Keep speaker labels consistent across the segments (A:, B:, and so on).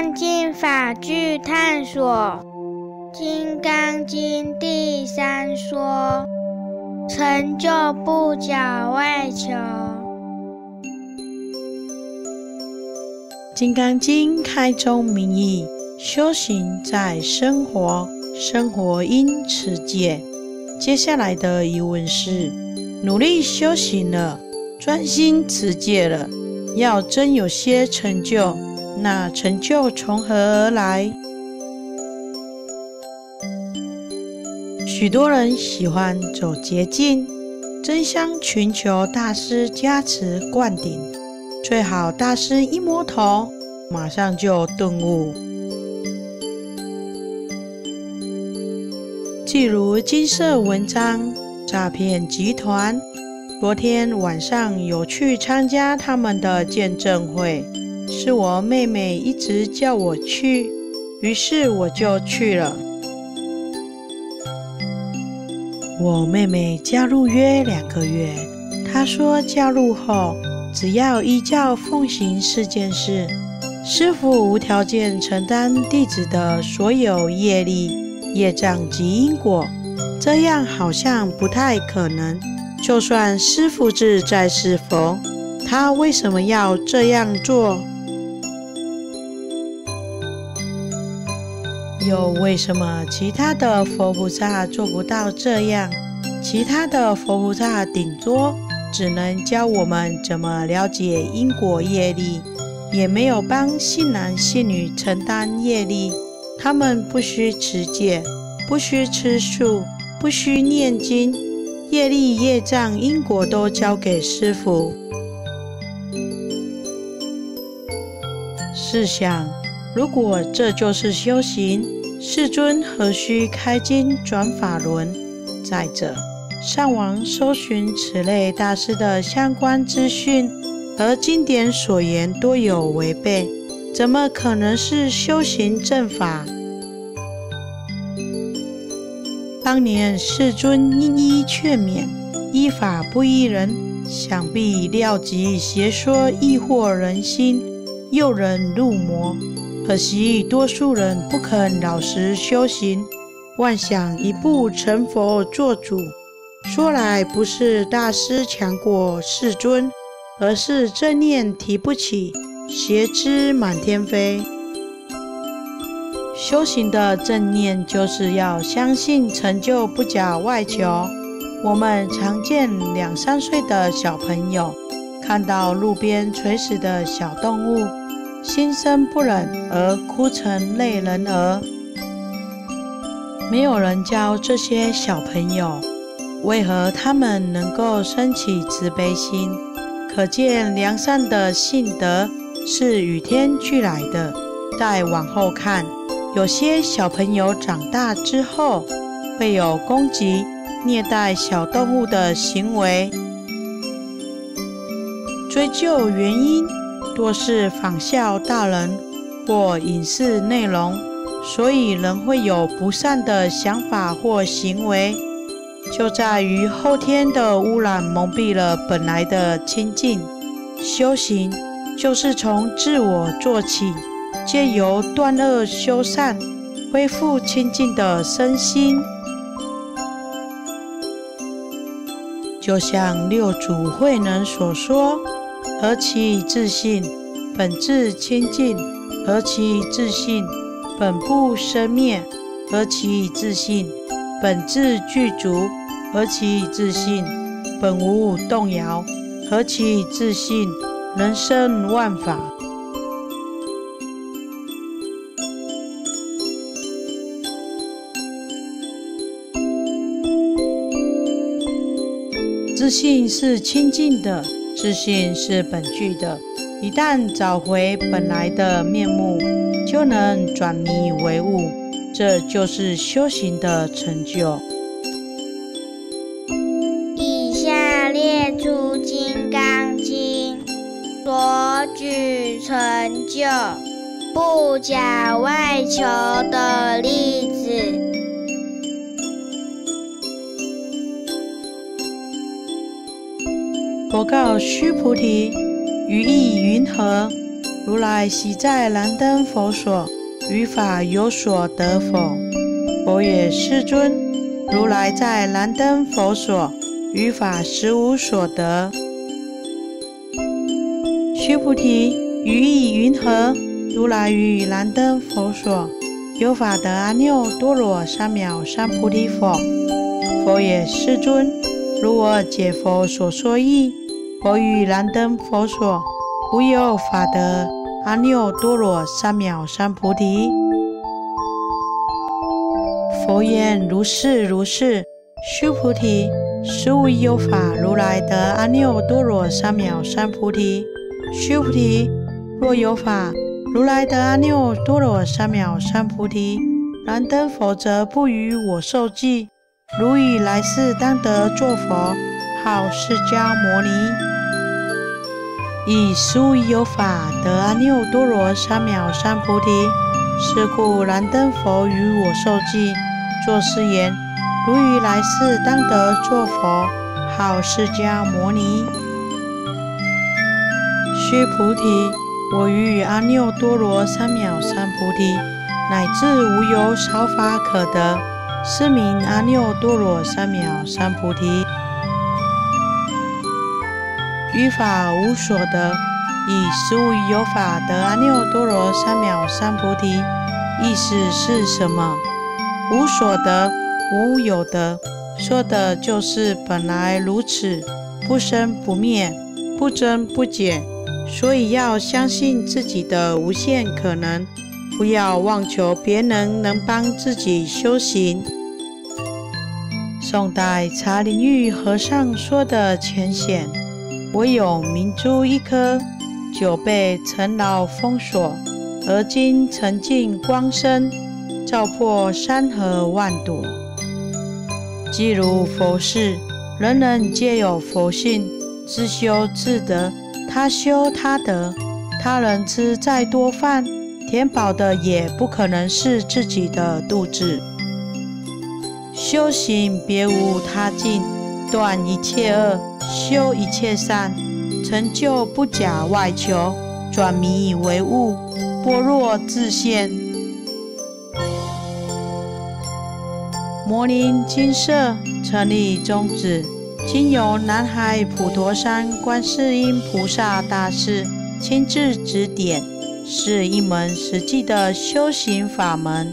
A: 观经法句探索，《金刚经》第三说：成就不假外求。
B: 《金刚经》开宗明义：修行在生活，生活因持戒。接下来的疑问是：努力修行了，专心持戒了，要真有些成就？那成就从何而来？许多人喜欢走捷径，争相寻求大师加持灌顶，最好大师一摸头，马上就顿悟。譬如金色文章诈骗集团，昨天晚上有去参加他们的见证会。是我妹妹一直叫我去，于是我就去了。我妹妹加入约两个月，她说加入后只要依教奉行四件事，师傅无条件承担弟子的所有业力、业障及因果。这样好像不太可能。就算师傅自在是佛，他为什么要这样做？又为什么其他的佛菩萨做不到这样？其他的佛菩萨顶多只能教我们怎么了解因果业力，也没有帮信男信女承担业力。他们不需持戒，不需吃素，不需念经，业力、业障、因果都交给师父。试想。如果这就是修行，世尊何须开经转法轮？再者，上网搜寻此类大师的相关资讯，和经典所言多有违背，怎么可能是修行正法？当年世尊一一劝勉，依法不依人，想必料及邪说易惑人心，诱人入魔。可惜，多数人不肯老实修行，妄想一步成佛做主。说来不是大师强过世尊，而是正念提不起，邪知满天飞。修行的正念就是要相信成就不假外求。我们常见两三岁的小朋友，看到路边垂死的小动物。心生不忍而哭成泪人儿，没有人教这些小朋友为何他们能够升起慈悲心，可见良善的性德是与天俱来的。再往后看，有些小朋友长大之后会有攻击、虐待小动物的行为，追究原因。多是仿效大人或影视内容，所以人会有不善的想法或行为，就在于后天的污染蒙蔽了本来的清净。修行就是从自我做起，借由断恶修善，恢复清净的身心。就像六祖慧能所说。何其自信，本自清净；何其自信，本不生灭；何其自信，本自具足；何其自信，本无动摇；何其自信，人生万法。自信是清净的。自信是本具的，一旦找回本来的面目，就能转迷为悟，这就是修行的成就。
A: 以下列出《金刚经》所举成就不假外求的例子。
B: 佛告须菩提：于意云何？如来昔在燃灯佛所，于法有所得否？佛也，世尊。如来在燃灯佛所，于法实无所得。须菩提，于意云何？如来于燃灯佛所，有法得阿耨多罗三藐三菩提否？佛也，世尊。如我解佛所说义，佛于燃灯佛所，无有法得阿耨多罗三藐三菩提。佛言：如是如是。须菩提，实无有法如来得阿耨多罗三藐三菩提。须菩提，若有法。如来得阿耨多罗三藐三菩提，燃灯佛则不与我受记。如以来世当得作佛，号释迦牟尼。以十无有法得阿耨多罗三藐三菩提，是故燃灯佛与我受记，作是言：如于来世当得作佛，号释迦牟尼。须菩提。我于阿耨多罗三藐三菩提，乃至无有少法可得，是名阿耨多罗三藐三菩提。于法无所得，以实无有法得阿耨多罗三藐三菩提。意思是什么？无所得，无有得，说的就是本来如此，不生不灭，不增不减。所以要相信自己的无限可能，不要妄求别人能帮自己修行。宋代茶林玉和尚说的浅显：我有明珠一颗，久被尘劳封锁，而今沉净光生，照破山河万朵。即如佛事，人人皆有佛性，自修自得。他修他得，他人吃再多饭，填饱的也不可能是自己的肚子。修行别无他境，断一切恶，修一切善，成就不假外求，转迷为悟，般若自现。摩尼金色成立宗旨。经由南海普陀山观世音菩萨大士亲自指点，是一门实际的修行法门，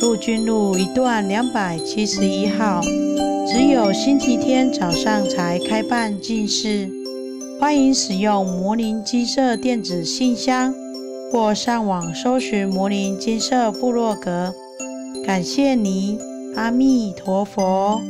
B: 陆军路一段两百七十一号。只有星期天早上才开办进士。欢迎使用魔林金色电子信箱或上网搜寻魔林金色部落格。感谢您，阿弥陀佛。